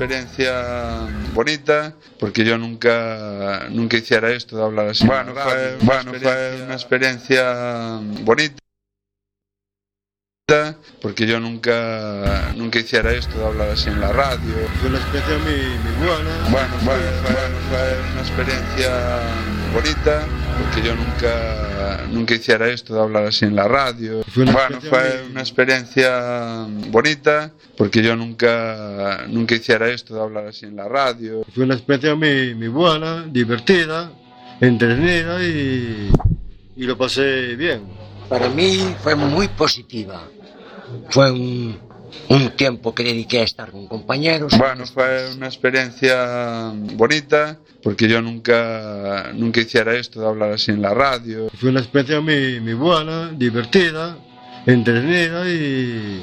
experiencia bonita, porque yo nunca, nunca hiciera esto de hablar así. Bueno, fue, bueno, fue una experiencia bonita porque yo nunca nunca hiciera esto de hablar así en la radio. Fue una experiencia muy, muy buena. Bueno, bueno, fue, fue una experiencia bonita porque yo nunca nunca hiciera esto de hablar así en la radio. Fue una bueno, fue muy- una experiencia bonita porque yo nunca nunca hiciera esto de hablar así en la radio. Fue una experiencia muy, muy buena, divertida, entretenida y, y lo pasé bien. Para mí fue muy positiva. Fue un, un tiempo que dediqué a estar con compañeros. Bueno, fue una experiencia bonita porque yo nunca nunca hiciera esto de hablar así en la radio. Fue una experiencia muy, muy buena, divertida, entretenida y,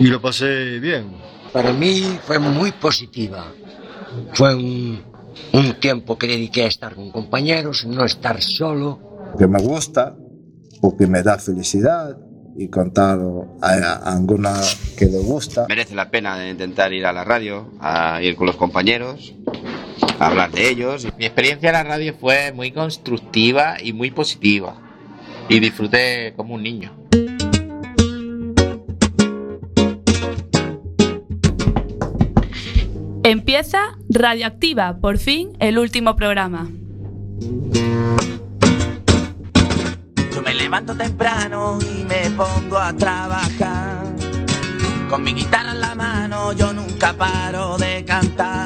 y lo pasé bien. Para mí fue muy positiva. Fue un, un tiempo que dediqué a estar con compañeros, no estar solo. que me gusta, porque me da felicidad y contar a, alguna que le gusta. Merece la pena de intentar ir a la radio, a ir con los compañeros, hablar de ellos. Mi experiencia en la radio fue muy constructiva y muy positiva. Y disfruté como un niño. Empieza Radioactiva, por fin, el último programa. Yo me levanto temprano y me pongo a trabajar. Con mi guitarra en la mano yo nunca paro de cantar.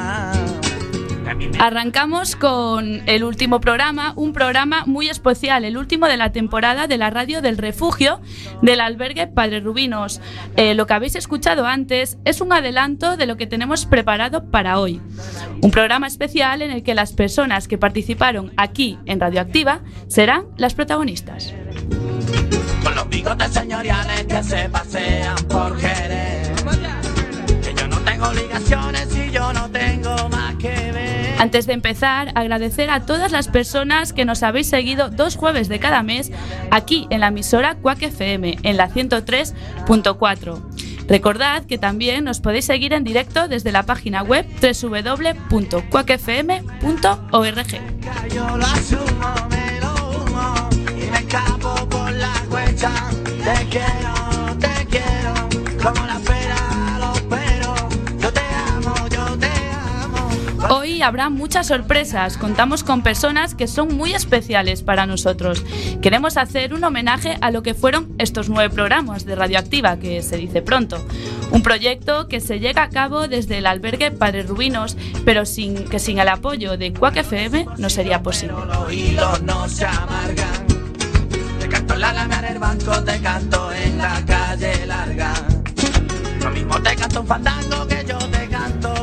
Arrancamos con el último programa, un programa muy especial, el último de la temporada de la radio del refugio del albergue Padre Rubinos. Eh, lo que habéis escuchado antes es un adelanto de lo que tenemos preparado para hoy. Un programa especial en el que las personas que participaron aquí en Radioactiva serán las protagonistas. Con los bigotes señoriales que se pasean por Jerez. Que yo no tengo obligaciones y yo no tengo más que ver. Antes de empezar, agradecer a todas las personas que nos habéis seguido dos jueves de cada mes aquí en la emisora Quack FM, en la 103.4. Recordad que también nos podéis seguir en directo desde la página web la Hoy habrá muchas sorpresas, contamos con personas que son muy especiales para nosotros. Queremos hacer un homenaje a lo que fueron estos nueve programas de Radioactiva, que se dice pronto. Un proyecto que se llega a cabo desde el albergue Padre Rubinos, pero sin, que sin el apoyo de Quack FM no sería posible. Te canto la lana en banco, te canto en la calle larga. Lo mismo te canto fandango que yo.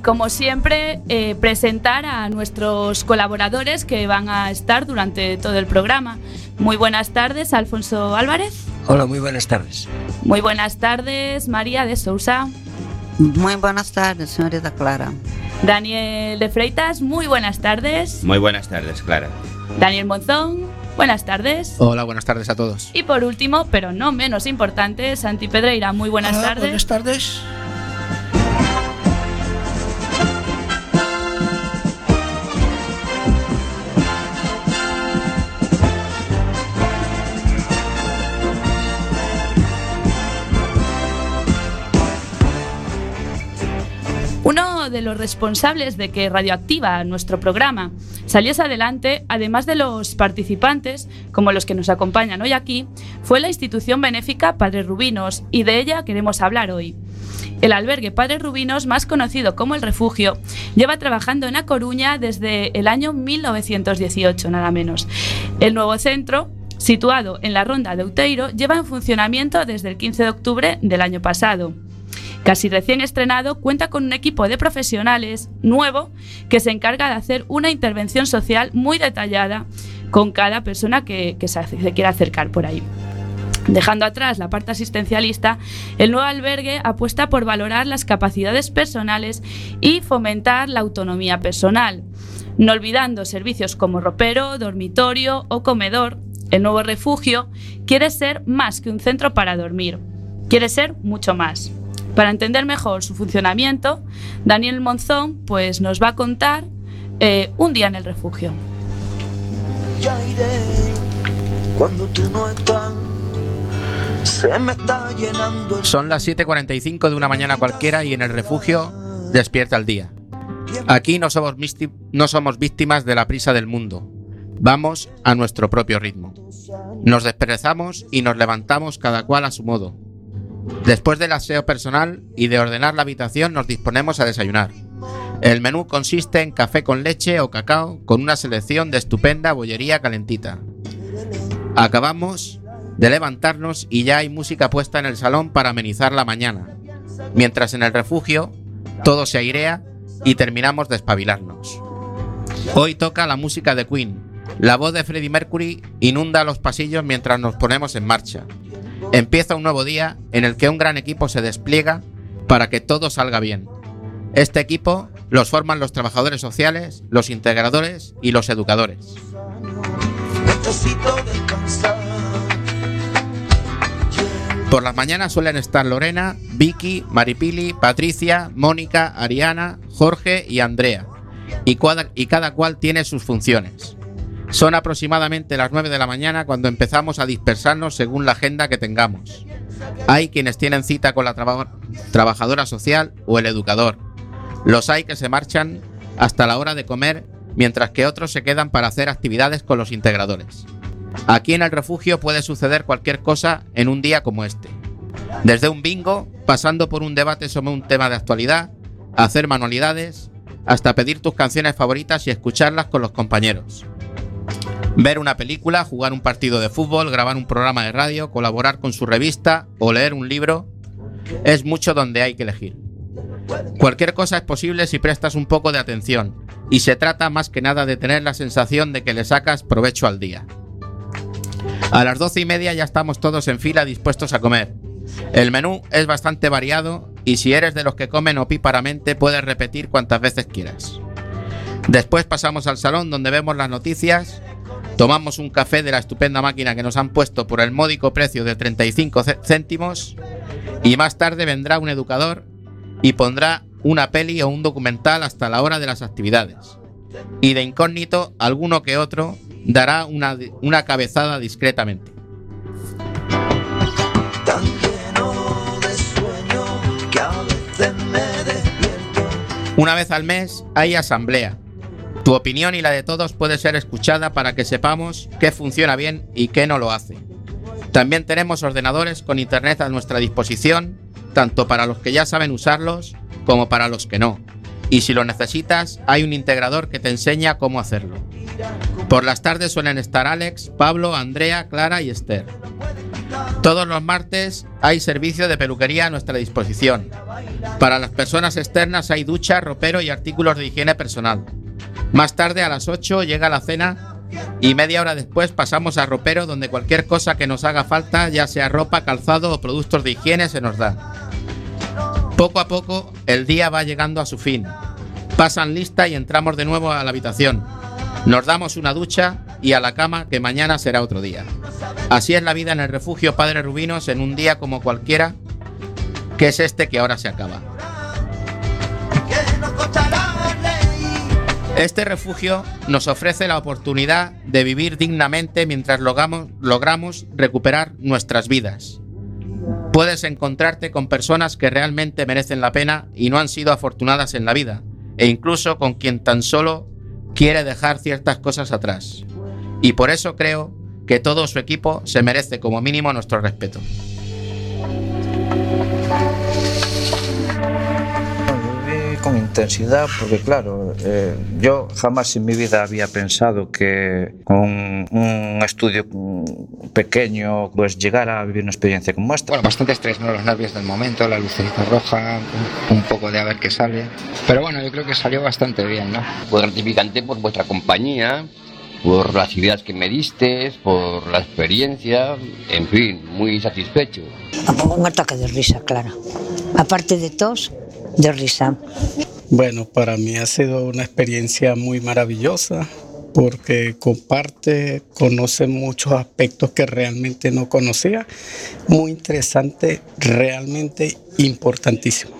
Y como siempre, eh, presentar a nuestros colaboradores que van a estar durante todo el programa. Muy buenas tardes, Alfonso Álvarez. Hola, muy buenas tardes. Muy buenas tardes, María de Sousa. Muy buenas tardes, señorita Clara. Daniel de Freitas, muy buenas tardes. Muy buenas tardes, Clara. Daniel Monzón, buenas tardes. Hola, buenas tardes a todos. Y por último, pero no menos importante, Santi Pedreira, muy buenas Hola, tardes. Buenas tardes. De los responsables de que Radioactiva, nuestro programa, saliese adelante, además de los participantes, como los que nos acompañan hoy aquí, fue la institución benéfica Padre Rubinos y de ella queremos hablar hoy. El albergue Padre Rubinos, más conocido como El Refugio, lleva trabajando en A Coruña desde el año 1918, nada menos. El nuevo centro, situado en la Ronda de Outeiro, lleva en funcionamiento desde el 15 de octubre del año pasado. Casi recién estrenado, cuenta con un equipo de profesionales nuevo que se encarga de hacer una intervención social muy detallada con cada persona que, se quiera acercar por ahí. Dejando atrás la parte asistencialista, el nuevo albergue apuesta por valorar las capacidades personales y fomentar la autonomía personal, no olvidando servicios como ropero, dormitorio o comedor. El nuevo refugio quiere ser más que un centro para dormir, quiere ser mucho más. Para entender mejor su funcionamiento, Daniel Monzón pues, nos va a contar eh, un día en el refugio. Ya iré cuando tú no estás. Se me está llenando el Son las 7.45 de una mañana cualquiera y en el refugio despierta el día. Aquí no somos, no somos víctimas de la prisa del mundo. Vamos a nuestro propio ritmo. Nos desperezamos y nos levantamos cada cual a su modo. Después del aseo personal y de ordenar la habitación nos disponemos a desayunar. El menú consiste en café con leche o cacao con una selección de estupenda bollería calentita. Acabamos de levantarnos y ya hay música puesta en el salón para amenizar la mañana, mientras en el refugio todo se airea y terminamos de espabilarnos. Hoy toca la música de Queen. La voz de Freddie Mercury inunda los pasillos mientras nos ponemos en marcha. Empieza un nuevo día en el que un gran equipo se despliega para que todo salga bien. Este equipo los forman los trabajadores sociales, los integradores y los educadores. Por las mañanas suelen estar Lorena, Vicky, Maripili, Patricia, Mónica, Ariana, Jorge y Andrea. Y cada cual tiene sus funciones. Son aproximadamente las 9 de la mañana cuando empezamos a dispersarnos según la agenda que tengamos. Hay quienes tienen cita con la traba- trabajadora social o el educador. Los hay que se marchan hasta la hora de comer, mientras que otros se quedan para hacer actividades con los integradores. Aquí en el refugio puede suceder cualquier cosa en un día como este. Desde un bingo, pasando por un debate sobre un tema de actualidad, hacer manualidades, hasta pedir tus canciones favoritas y escucharlas con los compañeros. Ver una película, jugar un partido de fútbol, grabar un programa de radio, colaborar con su revista o leer un libro, es mucho donde hay que elegir. Cualquier cosa es posible si prestas un poco de atención, y se trata más que nada de tener la sensación de que le sacas provecho al día. A las doce y media ya estamos todos en fila dispuestos a comer. El menú es bastante variado y si eres de los que comen opíparamente puedes repetir cuantas veces quieras. Después pasamos al salón donde vemos las noticias, tomamos un café de la estupenda máquina que nos han puesto por el módico precio de 35 cé- céntimos y más tarde vendrá un educador y pondrá una peli o un documental hasta la hora de las actividades. Y de incógnito, alguno que otro dará una, una cabezada discretamente. Tan lleno de sueño que a veces me despierto. Una vez al mes hay asamblea. Tu opinión y la de todos puede ser escuchada para que sepamos qué funciona bien y qué no lo hace. También tenemos ordenadores con internet a nuestra disposición, tanto para los que ya saben usarlos como para los que no. Y si lo necesitas, hay un integrador que te enseña cómo hacerlo. Por las tardes suelen estar Alex, Pablo, Andrea, Clara y Esther. Todos los martes hay servicio de peluquería a nuestra disposición. Para las personas externas hay ducha, ropero y artículos de higiene personal. Más tarde a las 8 llega la cena y media hora después pasamos a ropero donde cualquier cosa que nos haga falta, ya sea ropa, calzado o productos de higiene, se nos da. Poco a poco el día va llegando a su fin. Pasan lista y entramos de nuevo a la habitación. Nos damos una ducha y a la cama que mañana será otro día. Así es la vida en el refugio Padre Rubinos en un día como cualquiera, que es este que ahora se acaba. Este refugio nos ofrece la oportunidad de vivir dignamente mientras logramos, recuperar nuestras vidas. Puedes encontrarte con personas que realmente merecen la pena y no han sido afortunadas en la vida, e incluso con quien tan solo quiere dejar ciertas cosas atrás. Y por eso creo que todo su equipo se merece como mínimo nuestro respeto. Intensidad, porque claro, eh, yo jamás en mi vida había pensado que con un estudio pequeño pues llegara a vivir una experiencia como esta. Bueno, bastante estrés, ¿no? Los nervios del momento, la lucecita roja, un, un poco de a ver qué sale. Pero bueno, yo creo que salió bastante bien, ¿no? Fue gratificante por vuestra compañía, por las ideas que me diste, por la experiencia, en fin, muy satisfecho. Un ataque de risa, claro. Aparte de tos, de risa. Bueno, para mí ha sido una experiencia muy maravillosa porque comparte, conoce muchos aspectos que realmente no conocía. Muy interesante, realmente importantísimo.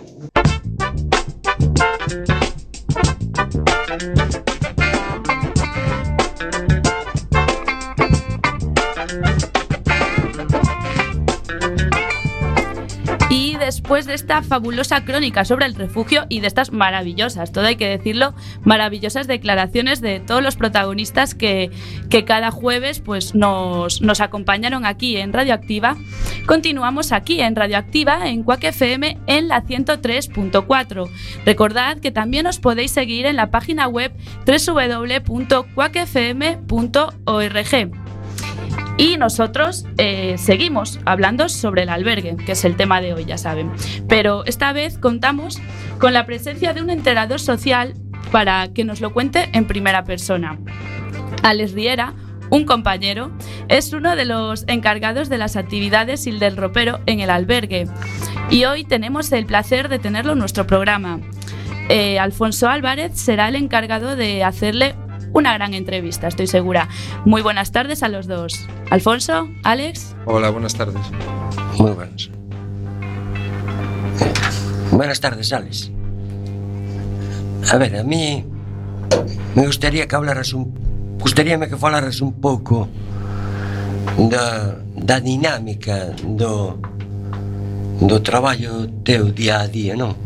Esta fabulosa crónica sobre el refugio y de estas maravillosas, todo hay que decirlo, maravillosas declaraciones de todos los protagonistas que, que cada jueves pues, nos, nos acompañaron aquí en Radioactiva, continuamos aquí en Radioactiva, en Quack FM, en la 103.4. Recordad que también os podéis seguir en la página web www.quackfm.org. Y nosotros eh, seguimos hablando sobre el albergue, que es el tema de hoy, ya saben. Pero esta vez contamos con la presencia de un enterador social para que nos lo cuente en primera persona. Alex Riera, un compañero, es uno de los encargados de las actividades y del ropero en el albergue. Y hoy tenemos el placer de tenerlo en nuestro programa. Eh, Alfonso Álvarez será el encargado de hacerle una gran entrevista, estoy segura. Muy buenas tardes a los dos. Alfonso, Alex. Hola, buenas tardes. Muy buenas. Eh, buenas tardes, Alex. A ver, a mí me gustaría que hablaras un... Gustaríame que falaras un pouco da, da dinámica do, do traballo teu día a día, non?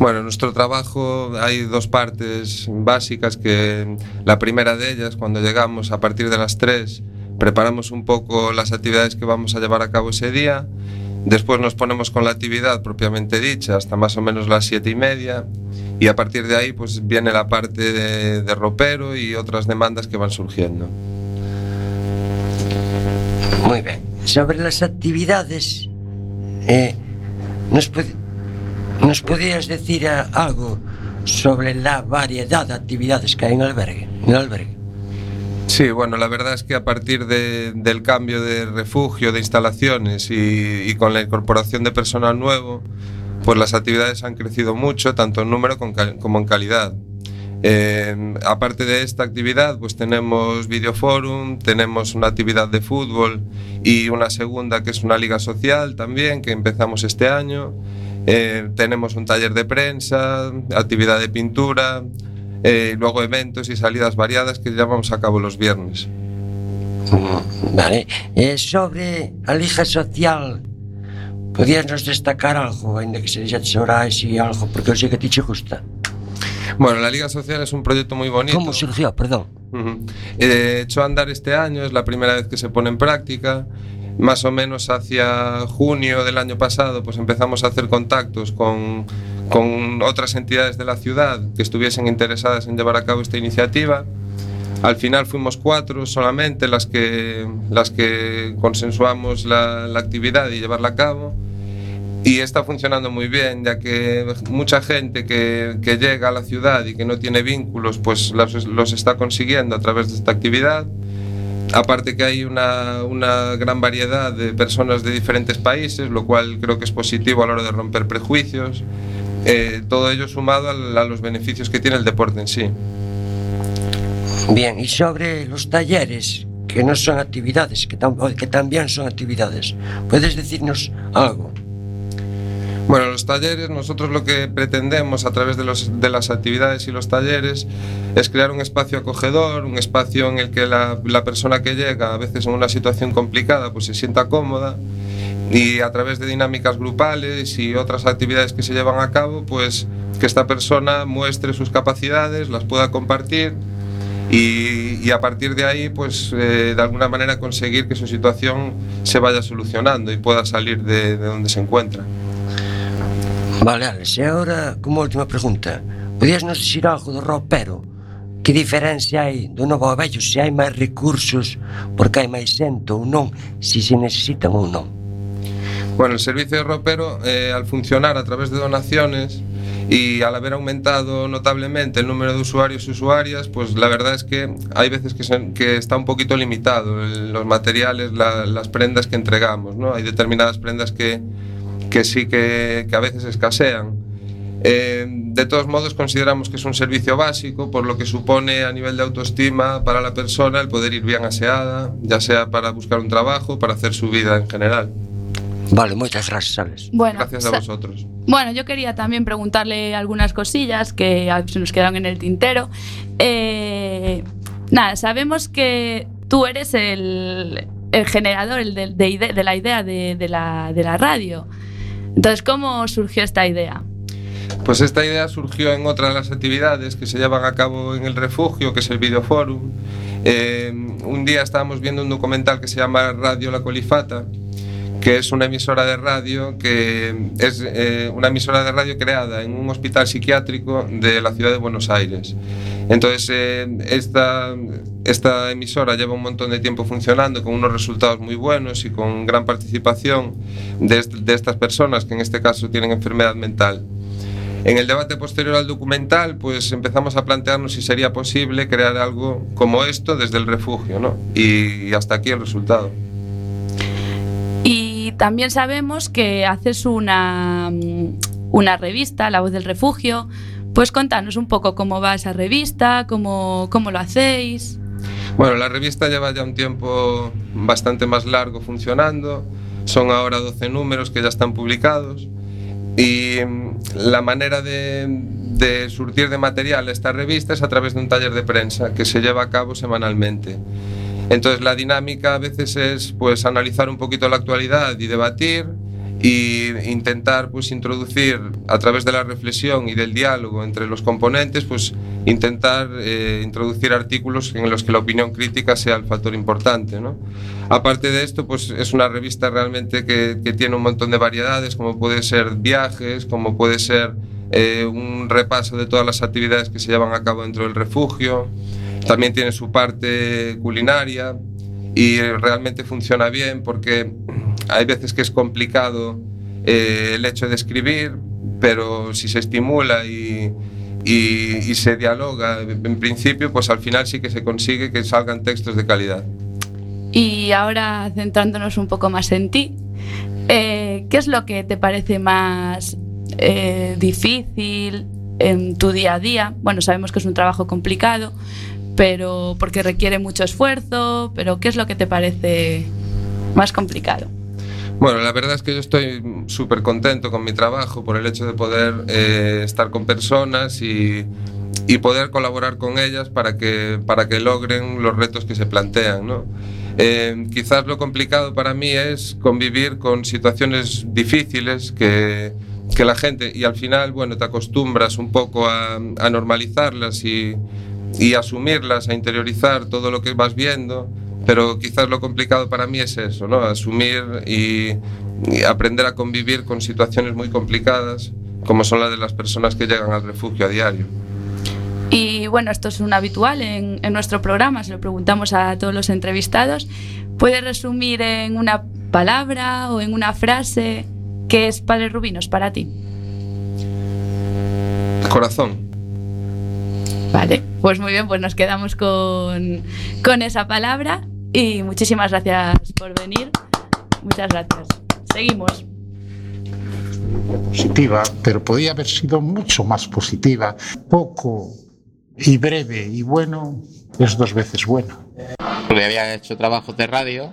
Bueno, en nuestro trabajo hay dos partes básicas que la primera de ellas, cuando llegamos a partir de las 3, preparamos un poco las actividades que vamos a llevar a cabo ese día, después nos ponemos con la actividad propiamente dicha hasta más o menos las siete y media y a partir de ahí pues viene la parte de, de ropero y otras demandas que van surgiendo. Muy bien. Sobre las actividades, eh, ¿nos, pod- ¿nos podrías decir eh, algo sobre la variedad de actividades que hay en el albergue? En el albergue? Sí, bueno, la verdad es que a partir de- del cambio de refugio, de instalaciones y, con la incorporación de personal nuevo, pues las actividades han crecido mucho, tanto en número como en calidad. Eh, aparte de esta actividad, pues tenemos videoforum, tenemos una actividad de fútbol y una segunda que es una liga social también, que empezamos este año. Eh, tenemos un taller de prensa, actividad de pintura, eh, luego eventos y salidas variadas que llevamos a cabo los viernes. Mm, vale. Eh, sobre a liga social, podíanos destacar algo, ainda que se xa sabrá algo, porque eu sei que ti che gusta. Bueno, la Liga Social es un proyecto muy bonito. ¿Cómo surgió? Perdón. Uh -huh. eh, hecho andar este año, es la primera vez que se pone en práctica Más o menos hacia junio del año pasado, pues empezamos a hacer contactos con, con otras entidades de la ciudad que estuviesen interesadas en llevar a cabo esta iniciativa. Al final fuimos cuatro solamente las que, las que consensuamos la, la actividad y llevarla a cabo. Y está funcionando muy bien, ya que mucha gente que, que llega a la ciudad y que no tiene vínculos, pues los, los está consiguiendo a través de esta actividad. Aparte que hay una, gran variedad de personas de diferentes países, lo cual creo que es positivo a la hora de romper prejuicios. Eh, todo ello sumado a, los beneficios que tiene el deporte en sí. Bien, y sobre los talleres, que no son actividades, que también son actividades, ¿puedes decirnos algo? Bueno, los talleres, nosotros lo que pretendemos a través de, los, las actividades y los talleres es crear un espacio acogedor, un espacio en el que la, persona que llega, a veces en una situación complicada, pues se sienta cómoda y a través de dinámicas grupales y otras actividades que se llevan a cabo, pues que esta persona muestre sus capacidades, las pueda compartir y, a partir de ahí, pues eh, de alguna manera conseguir que su situación se vaya solucionando y pueda salir de donde se encuentra. Vale, Alex, e agora, como última pregunta, podías nos dicir algo do ropero? Que diferencia hai do novo ao vello? Se hai máis recursos, porque hai máis xente ou non, se se necesitan ou non? Bueno, el servicio de ropero, eh, al funcionar a través de donaciones, y al haber aumentado notablemente el número de usuarios y usuarias, pues la verdad es que hay veces que, se, que está un poquito limitado el, los materiales, la, las prendas que entregamos, ¿no? Hay determinadas prendas que, que sí que, que a veces escasean. Eh, de todos modos, consideramos que es un servicio básico, por lo que supone a nivel de autoestima para la persona el poder ir bien aseada, ya sea para buscar un trabajo, para hacer su vida en general. Vale, moitas gracias, Alex Bueno, Gracias a vosotros. Bueno, yo quería también preguntarle algunas cosillas que se nos quedaron en el tintero. Eh, nada, sabemos que tú eres el, el generador el de, de ide- de la idea de, de la, de la radio. Entonces, ¿cómo surgió esta idea? Pues esta idea surgió en otra de las actividades que se llevan a cabo en el refugio, que es el Videoforum. Eh, un día estábamos viendo un documental que se llama Radio La Colifata, que es una emisora de radio que es eh, una emisora de radio creada en un hospital psiquiátrico de la ciudad de Buenos Aires. Entonces, eh, esta, esta emisora lleva un montón de tiempo funcionando con unos resultados muy buenos y con gran participación de, est- de estas personas que en este caso tienen enfermedad mental. En el debate posterior al documental, pues empezamos a plantearnos si sería posible crear algo como esto desde el refugio, ¿no? Y hasta aquí el resultado. Y también sabemos que haces una, mm, una revista, La Voz del Refugio. Pues contanos un poco cómo va esa revista, cómo, cómo lo hacéis. Bueno, la revista lleva ya un tiempo bastante más largo funcionando. Son ahora 12 números que ya están publicados. Y mm, la manera de, de surtir de material esta revista es a través de un taller de prensa que se lleva a cabo semanalmente. Entonces la dinámica a veces es pues analizar un poquito la actualidad y debatir y intentar pues introducir a través de la reflexión y del diálogo entre los componentes pues intentar eh, introducir artículos en los que la opinión crítica sea el factor importante ¿no? aparte de esto pues es una revista realmente que, tiene un montón de variedades como puede ser viajes como puede ser eh, un repaso de todas las actividades que se llevan a cabo dentro del refugio también tiene su parte culinaria y realmente funciona bien porque hay veces que es complicado eh, el hecho de escribir, pero si se estimula y, se dialoga en principio, pues al final sí que se consigue que salgan textos de calidad. Y ahora centrándonos un poco más en ti, eh, ¿qué es lo que te parece más eh, difícil en tu día a día? Bueno, sabemos que es un trabajo complicado, pero porque requiere mucho esfuerzo, pero ¿qué es lo que te parece más complicado? Bueno, la verdad es que yo estoy súper contento con mi trabajo por el hecho de poder eh, estar con personas y, y poder colaborar con ellas para que, para que logren los retos que se plantean. ¿no? Eh, quizás lo complicado para mí es convivir con situaciones difíciles que, que la gente, y al final, bueno, te acostumbras un poco a, a normalizarlas y, y asumirlas, a interiorizar todo lo que vas viendo, pero quizás lo complicado para mí es eso, ¿no? Asumir y, y aprender a convivir con situaciones muy complicadas, como son las de las personas que llegan al refugio a diario. Y bueno, esto es un habitual en, en nuestro programa, se lo preguntamos a todos los entrevistados. ¿Puedes resumir en una palabra o en una frase qué es Padre Rubinos para ti? Corazón. Vale, pues muy bien, pues nos quedamos con, con esa palabra y muchísimas gracias por venir. Muchas gracias. Seguimos. positiva, pero podía haber sido mucho más positiva. Poco y breve y bueno es dos veces bueno. Porque había hecho trabajos de radio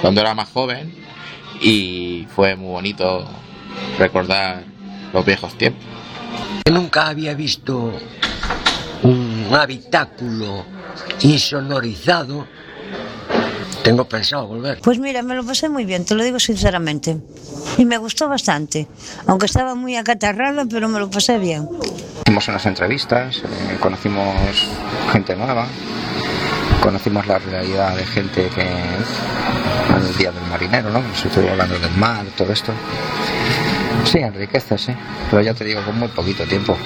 cuando era más joven y fue muy bonito recordar los viejos tiempos. Nunca había visto un habitáculo insonorizado. Tengo pensado volver. Pues mira, me lo pasé muy bien, te lo digo sinceramente. Y me gustó bastante. Aunque estaba muy acatarrada, pero me lo pasé bien. Hicimos unas entrevistas, eh, conocimos gente nueva, conocimos la realidad de gente que el día del marinero, ¿no? Se estuvo hablando del mar, todo esto. Sí, enriquece, sí. Pero ya te digo, con muy poquito tiempo.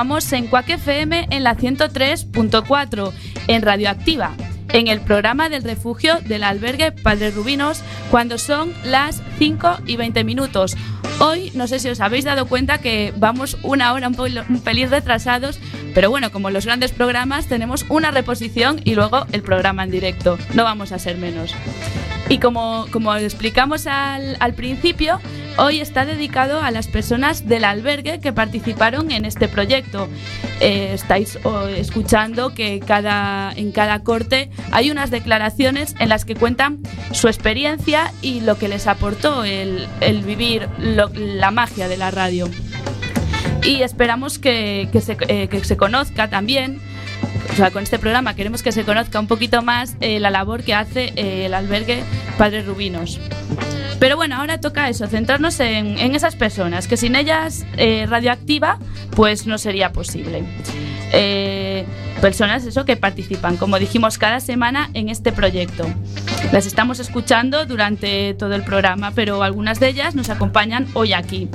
Continuamos en Cuac FM en la 103.4, en Radioactiva, en el programa del refugio del albergue Padre Rubinos, cuando son las 5 y 20 minutos. Hoy, no sé si os habéis dado cuenta que vamos una hora un, un pelín retrasados, pero bueno, como los grandes programas, tenemos una reposición y luego el programa en directo. No vamos a ser menos. Y como, como explicamos al, al principio, hoy está dedicado a las personas del albergue que participaron en este proyecto. Eh, estáis escuchando que cada, en cada corte hay unas declaraciones en las que cuentan su experiencia y lo que les aportó el, vivir la magia de la radio. Y esperamos que, eh, que se conozca también con este programa queremos que se conozca un poquito más eh, la labor que hace eh, el albergue Padres Rubinos. Pero bueno, ahora toca eso, centrarnos en, esas personas, que sin ellas eh, radioactiva, pues no sería posible. Eh, personas eso que participan, como dijimos, cada semana en este proyecto. Las estamos escuchando durante todo el programa, pero algunas de ellas nos acompañan hoy aquí.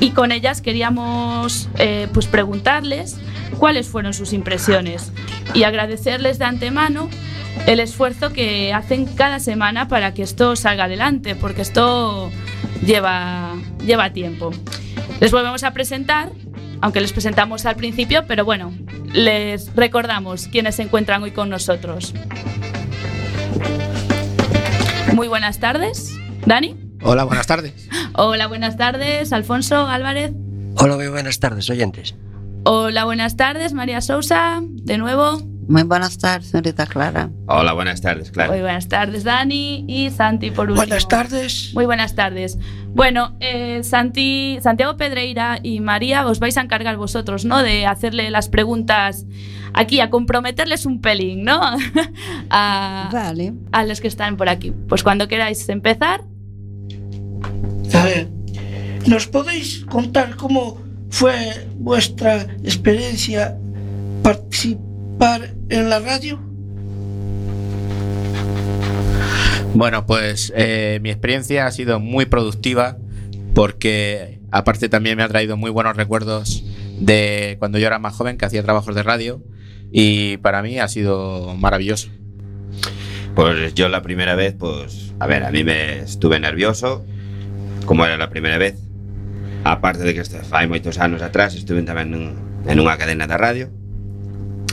Y con ellas queríamos pues preguntarles cuáles fueron sus impresiones y agradecerles de antemano el esfuerzo que hacen cada semana para que esto salga adelante, porque esto lleva, lleva tiempo. Les volvemos a presentar, aunque les presentamos al principio, pero bueno, les recordamos quienes se encuentran hoy con nosotros. Muy buenas tardes, Dani. Hola, buenas tardes. Hola, buenas tardes, Alfonso Álvarez. Hola, muy buenas tardes, oyentes. Hola, buenas tardes, María Sousa, de nuevo. Muy buenas tardes, señorita Clara. Hola, buenas tardes, claro. Muy buenas tardes, Dani y Santi por último. Buenas tardes. Muy buenas tardes. Bueno, eh, Santi, Santiago Pedreira y María os vais a encargar vosotros, ¿no? De hacerle las preguntas aquí, a comprometerles un pelín, ¿no? a, vale. a los que están por aquí. Pues cuando queráis empezar. A ver, ¿nos podéis contar cómo fue vuestra experiencia participar en la radio? Bueno, pues eh, mi experiencia ha sido muy productiva porque aparte también me ha traído muy buenos recuerdos de cuando yo era más joven que hacía trabajos de radio y para mí ha sido maravilloso. Pues yo la primera vez, pues, a ver, a mí me estuve nervioso, como era la primera vez. A parte de que este fai moitos anos atrás estuve tamén nun, en unha cadena da radio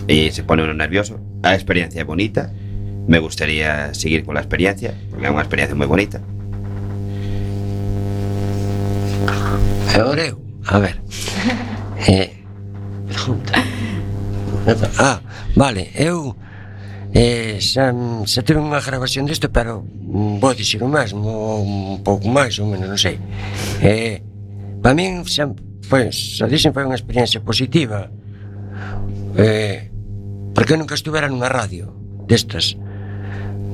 e se pone uno nervioso. A experiencia é bonita, me gustaría seguir con la experiencia, porque é unha experiencia moi bonita. Agora eu, a ver. Eh, pregunta. Ah, vale, eu eh, xa, xa tive unha grabación disto, pero mm, vou dicir o máis, un pouco máis, ou menos, non sei. Eh, Para min, sempre, pois, a foi unha experiencia positiva. Eh, porque nunca estuvera nunha radio destas.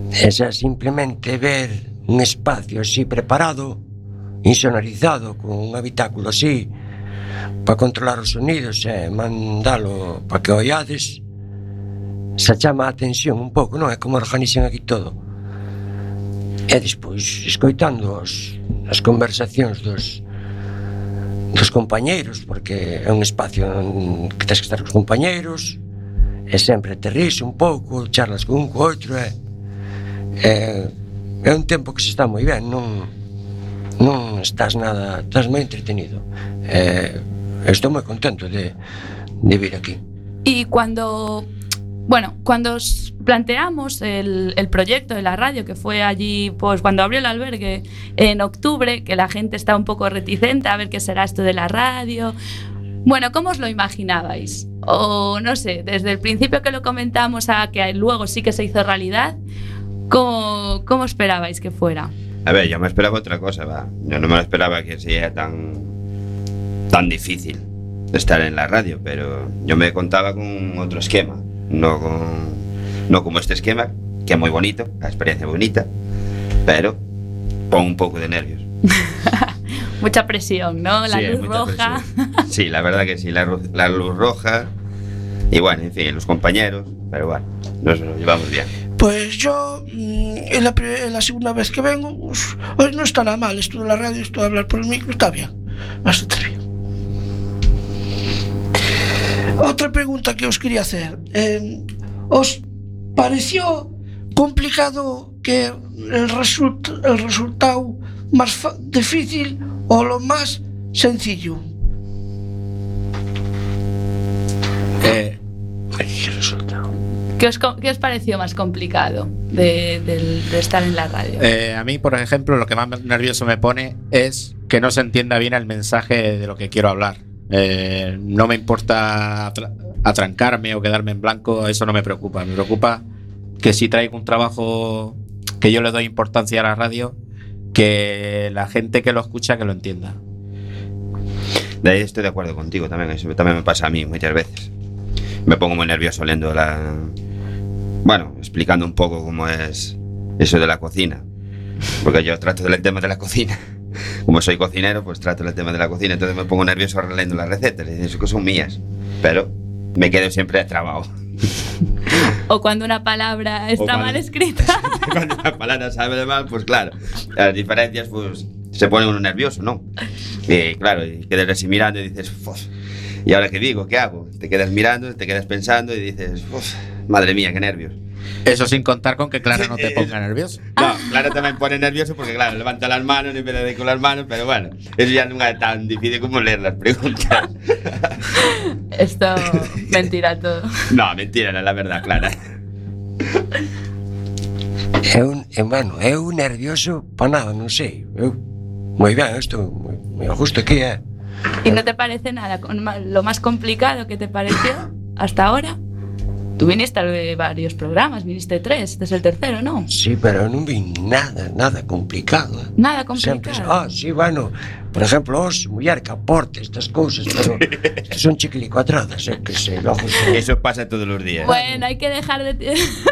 Esa simplemente ver un espacio así preparado, insonorizado, con un habitáculo así, para controlar os sonidos e mandalo para que oiades, se chama a atención un pouco, non? É como organizan aquí todo. E despois, escoitando os, as conversacións dos, dos compañeiros, porque é un espacio que tens que estar cos compañeiros, e sempre te ríes un pouco, charlas con un co outro, e, e, é un tempo que se está moi ben, non, non estás nada, estás moi entretenido. Eh, estou moi contento de, de vir aquí. E cando bueno, cuando os planteamos el, proyecto de la radio, que fue allí, pues cuando abrió el albergue en octubre, que la gente está un poco reticente a ver qué será esto de la radio. Bueno, ¿cómo os lo imaginabais? O no sé, desde el principio que lo comentamos a que luego sí que se hizo realidad, ¿cómo, cómo esperabais que fuera? A ver, yo me esperaba otra cosa, va. Yo no me esperaba que sea tan tan difícil estar en la radio, pero yo me contaba con otro esquema, no con no como este esquema que é moi bonito, a experiencia é bonita, pero pon un pouco de nervios. Mucha presión, ¿no? La Sí, luz roja. Sí, la verdad que sí, la, la luz roja y bueno, en fin, los compañeros, pero bueno, nos lo llevamos bien. Pues yo, mm, en la, en la segunda vez que vengo, pues, pues no está nada mal. Esto de la radio, esto de hablar por el micro, está bien. Bastante bien. Otra pregunta que os quería hacer. eh, ¿Os pareció complicado que el, result- el resultado más difícil o lo más sencillo? Eh, ¿Qué os, co- qué os pareció más complicado de estar en la radio? Eh, a mí, por ejemplo, lo que más nervioso me pone es que no se entienda bien el mensaje de lo que quiero hablar. Eh, no me importa atra- atrancarme o quedarme en blanco, eso no me preocupa. Me preocupa que si traigo un trabajo que yo le doy importancia a la radio, que la gente que lo escucha que lo entienda. De ahí estoy de acuerdo contigo también, eso también me pasa a mí muchas veces. Me pongo muy nervioso leyendo la... Bueno, explicando un poco cómo es eso de la cocina. Porque yo trato del tema de la cocina. Como soy cocinero, pues trato el tema de la cocina. Entonces me pongo nervioso leyendo las recetas. Dices que son mías. Pero me quedo siempre trabado. O cuando una palabra está cuando- mal escrita. Cuando la palabra sabe de mal, pues claro. Las diferencias, pues se pone uno nervioso, ¿no? Y claro, y quedas así mirando y dices, "Fos, ¿y ahora qué digo? ¿Qué hago? Te quedas mirando, te quedas pensando y dices, "Fos, madre mía, qué nervios. Eso sin contar con que Clara no te ponga nervioso. No, claro, también pone nervioso porque, claro, levanta las manos en vez de con las manos, pero bueno, eso ya no es tan difícil como leer las preguntas. Esto, mentira todo. No, mentira, no, la verdad, Clara. Eu, eu, bueno, eu nervioso para nada, non sei. Eu, moi ben, isto, moi, gusto aquí, eh. ¿Y no te parece nada lo más complicado que te pareció hasta ahora? Tú viniste de varios programas, viniste tres, este es el tercero, ¿no? Sí, pero non vi nada, nada complicado. Nada complicado. Ah, sí, bueno, Por exemplo, oh, os, muller, que aporte estas cousas, pero son chiquilicuatradas, eh, que se logo se... Eso pasa todos os días. Bueno, hai que dejar de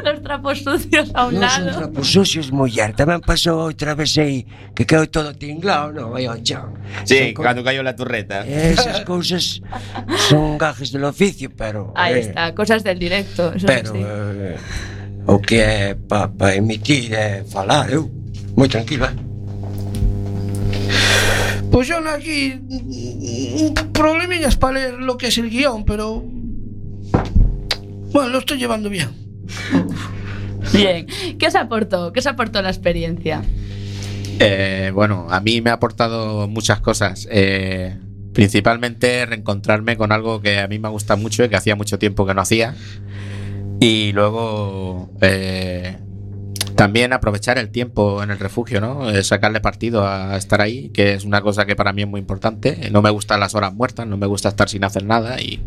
los trapos sucios a un non lado. Non trapos sucios, muller, tamén pasou outra vez aí que quedou todo tinglao, non, vai ao chão. Sí, son cando co... la turreta. Esas cousas son gajes del oficio, pero... Aí eh, está, cosas del directo. Eso pero, sí. eh, o que é para pa emitir é falar, eu, moi tranquila. Eh? Pues yo aquí problemillas para leer lo que es el guion, pero bueno, lo estoy llevando bien. Bien. ¿Qué os aportó? ¿Qué os aportó la experiencia? Eh, bueno, a mí me ha aportado muchas cosas. Eh, principalmente reencontrarme con algo que a mí me gusta mucho y que hacía mucho tiempo que no hacía. Y luego eh, también aprovechar el tiempo en el refugio, ¿no? Eh, sacarle partido a estar ahí, que es una cosa que para mí es muy importante. No me gustan las horas muertas, no me gusta estar sin hacer nada. Y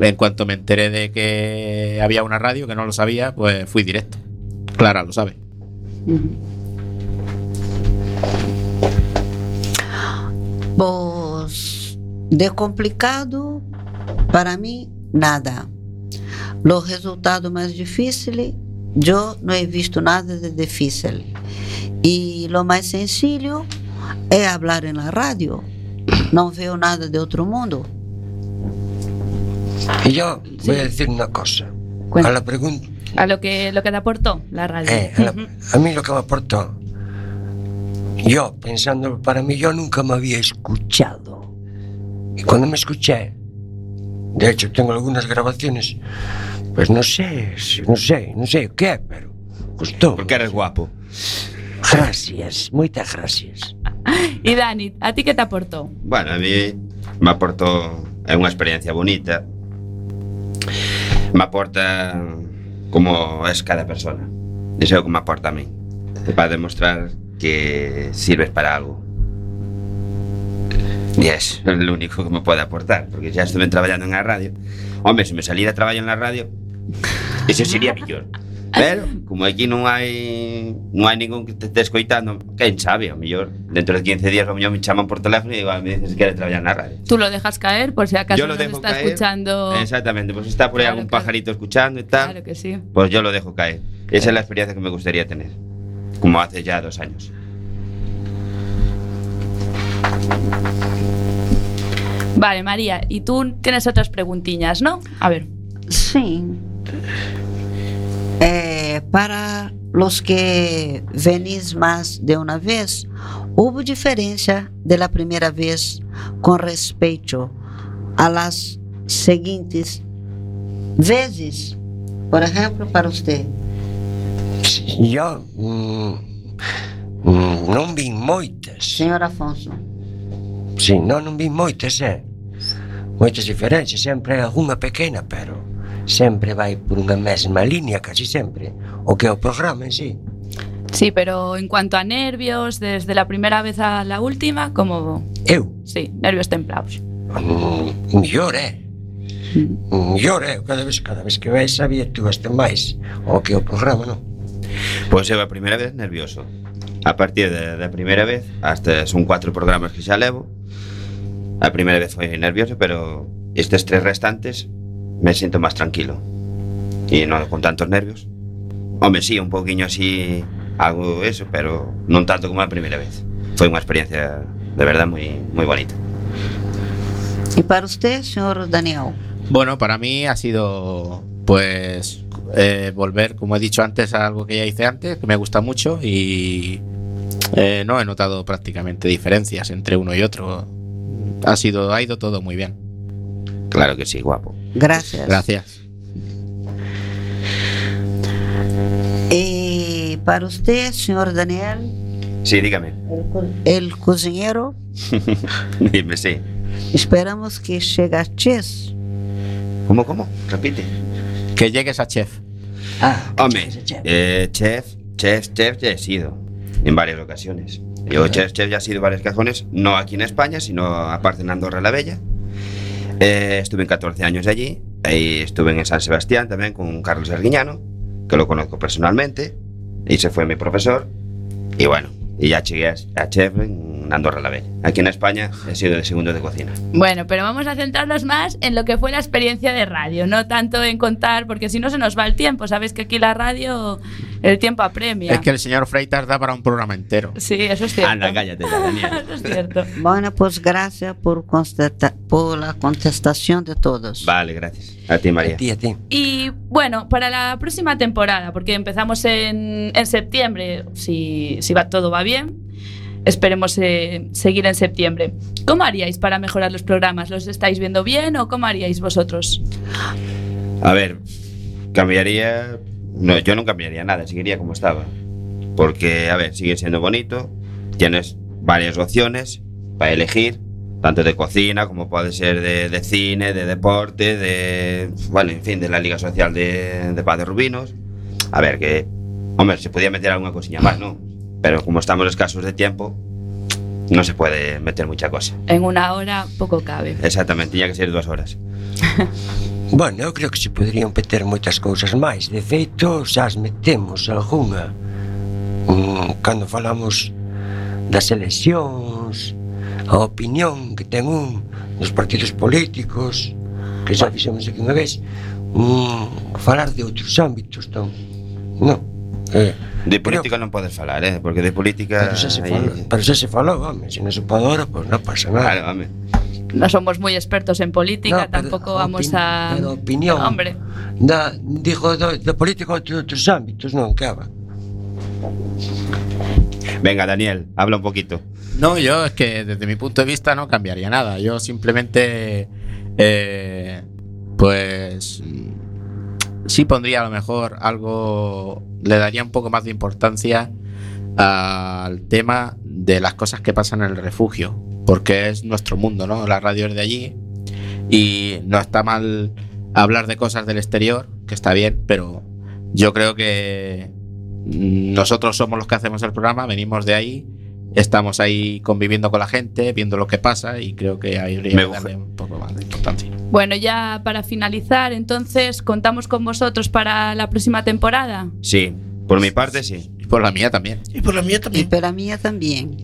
en cuanto me enteré de que había una radio, que no lo sabía, pues fui directo. Clara lo sabe. Pues de complicado, para mí, nada. Los resultados más difíciles, yo no he visto nada de difícil. Y lo más sencillo es hablar en la radio. No veo nada de otro mundo. E yo voy a decir unha cosa. A la pregunta, A lo que, lo que te aportó la radio. eh, a, la- a mí lo que me aportó, yo pensando para mí, yo nunca me había escuchado. Y cuando me escuché, de hecho tengo algunas grabaciones, Pois non sei, non sei, non sei o que é, pero custou. Porque eres guapo. Gracias, moitas gracias. E Dani, a ti que te aportou? Bueno, a mí me aportou é unha experiencia bonita. Me aporta como es cada persona. Iso é o que me aporta a mí. Para demostrar que sirves para algo. E es o único que me pode aportar, porque xa estuve traballando na radio. Home, se me salira traballo na radio, eso sería millón. Pero, como aquí non hai non hai ningún que te este escoitando, quen sabe, ao mellor dentro de 15 días ao mellor me chaman por teléfono e igual me dices que quere traballar na radio. Tú lo dejas caer por si acaso Yo lo dejo está caer. escuchando. Exactamente, pues está por ahí Claro, algún claro. pajarito escuchando y tal, Claro que sí. pues yo lo dejo caer. Esa es la experiencia que me gustaría tener, como hace ya dos años. Vale, María, y tú tienes otras preguntiñas, ¿no? A ver. Sí. Eh, para los que venís más de una vez, ¿hubo diferencia de la primera vez con respecto a las siguientes veces? Por ejemplo, para usted. Yo mm, mm, non vin moitas. Señor Afonso. Si, non, non vin moitas, eh. Moitas diferencias, sempre hai algunha pequena, pero sempre vai por unha mesma línea, casi sempre, o que é o programa en sí. Sí, pero en cuanto a nervios, desde la primeira vez a la última, como... Eu? Sí, nervios templados. Mm, mellor, eh? Mm. Mellor, eh? Cada vez, cada vez que vais sabía tú este máis o que o programa, non? Pois pues eu a primeira vez nervioso. A partir da, da primeira vez, hasta son cuatro programas que xa levo, a primeira vez foi nervioso, pero estes tres restantes me siento máis tranquilo. E non con tantos nervios. Home, sí, un pouquiño así, algo eso, pero non tanto como a primeira vez. Foi unha experiencia de verdad moi moi bonita. ¿Y para usted, señor Daniel? Bueno, para mí ha sido pues eh, volver, como he dicho antes, a algo que ya hice antes, que me gusta mucho y eh, no he notado prácticamente diferencias entre uno y otro. Ha sido, ha ido todo muy bien. Claro que sí, guapo. Gracias. Gracias. Y para usted, señor Daniel, Sí, dígame. el, co- el cocinero, Dime, sí. esperamos que llegue a Chess. ¿Cómo, cómo? Repite. Que llegues a chef. Ah, Hombre, eh, chef, chef, chef ya he sido en varias ocasiones. Yo chef, chef ya he sido en varias cajones, no aquí en España, sino aparte en Andorra la Bella. Eh, estuve en 14 años allí, y estuve en San Sebastián también con Carlos Arguiñano, que lo conozco personalmente, y se fue mi profesor. Y bueno, y ya llegué a a chef en Andorra la Bella. Aquí en España he sido de segundo de cocina. Bueno, pero vamos a centrarnos más en lo que fue la experiencia de radio, no tanto en contar, porque si no se nos va el tiempo. Sabes que aquí la radio, el tiempo apremia. Es que el señor Freitas da para un programa entero. Sí, eso es cierto. Anda, cállate, Daniel. Eso es cierto. Bueno, pues gracias por, por la contestación de todos. Vale, gracias. A ti, María. A ti, a ti. Y bueno, para la próxima temporada, porque empezamos en, en septiembre, si, si va, todo va bien, esperemos eh, seguir en septiembre. ¿Cómo haríais para mejorar los programas? ¿Los estáis viendo bien o cómo haríais vosotros? A ver, cambiaría. No, yo no cambiaría nada, seguiría como estaba. Porque, a ver, sigue siendo bonito. Tienes varias opciones para elegir, tanto de cocina como puede ser de, de cine, de deporte, de. Bueno, en fin, de la Liga Social de, de Padre Rubinos. A ver, que. Hombre, se podía meter alguna cosilla más, ¿no? Pero como estamos escasos de tiempo, no se puede meter mucha cosa. En una hora poco cabe. Exactamente, tenía que ser dos horas. Bueno, eu creo que se poderían meter moitas cousas máis. De feito, xa as metemos algunha. Mm, cando falamos das eleccións, a opinión que ten un dos partidos políticos, que xa fixemos aquí unha vez, mm, falar de outros ámbitos, tan... Non. Eh, eh De política Creo... non podes falar, eh? Porque de política... Pero xa se falou, pero xa se falou, home. Se non se pode ahora, pois pues non pasa nada. Claro, home. No somos muy expertos en política, No, pero tampoco vamos opin- a... pero opinión. Hombre, Da, digo, política de outros ámbitos, non, que va. Venga, Daniel, habla un poquito. No, yo es que desde mi punto de vista no cambiaría nada. Yo simplemente, eh, pues, sí pondría a lo mejor algo, le daría un poco más de importancia al tema de las cosas que pasan en el refugio, porque es nuestro mundo, ¿no? La radio es de allí y no está mal hablar de cosas del exterior, que está bien, pero yo creo que nosotros somos los que hacemos el programa, venimos de ahí, estamos ahí conviviendo con la gente, viendo lo que pasa y creo que ahí habría que darle un poco más de importancia. bueno, ya para finalizar, entonces, ¿contamos con vosotros para la próxima temporada? Sí, por mi parte sí. Y por la mía también. Y por la mía Y también. para mí también.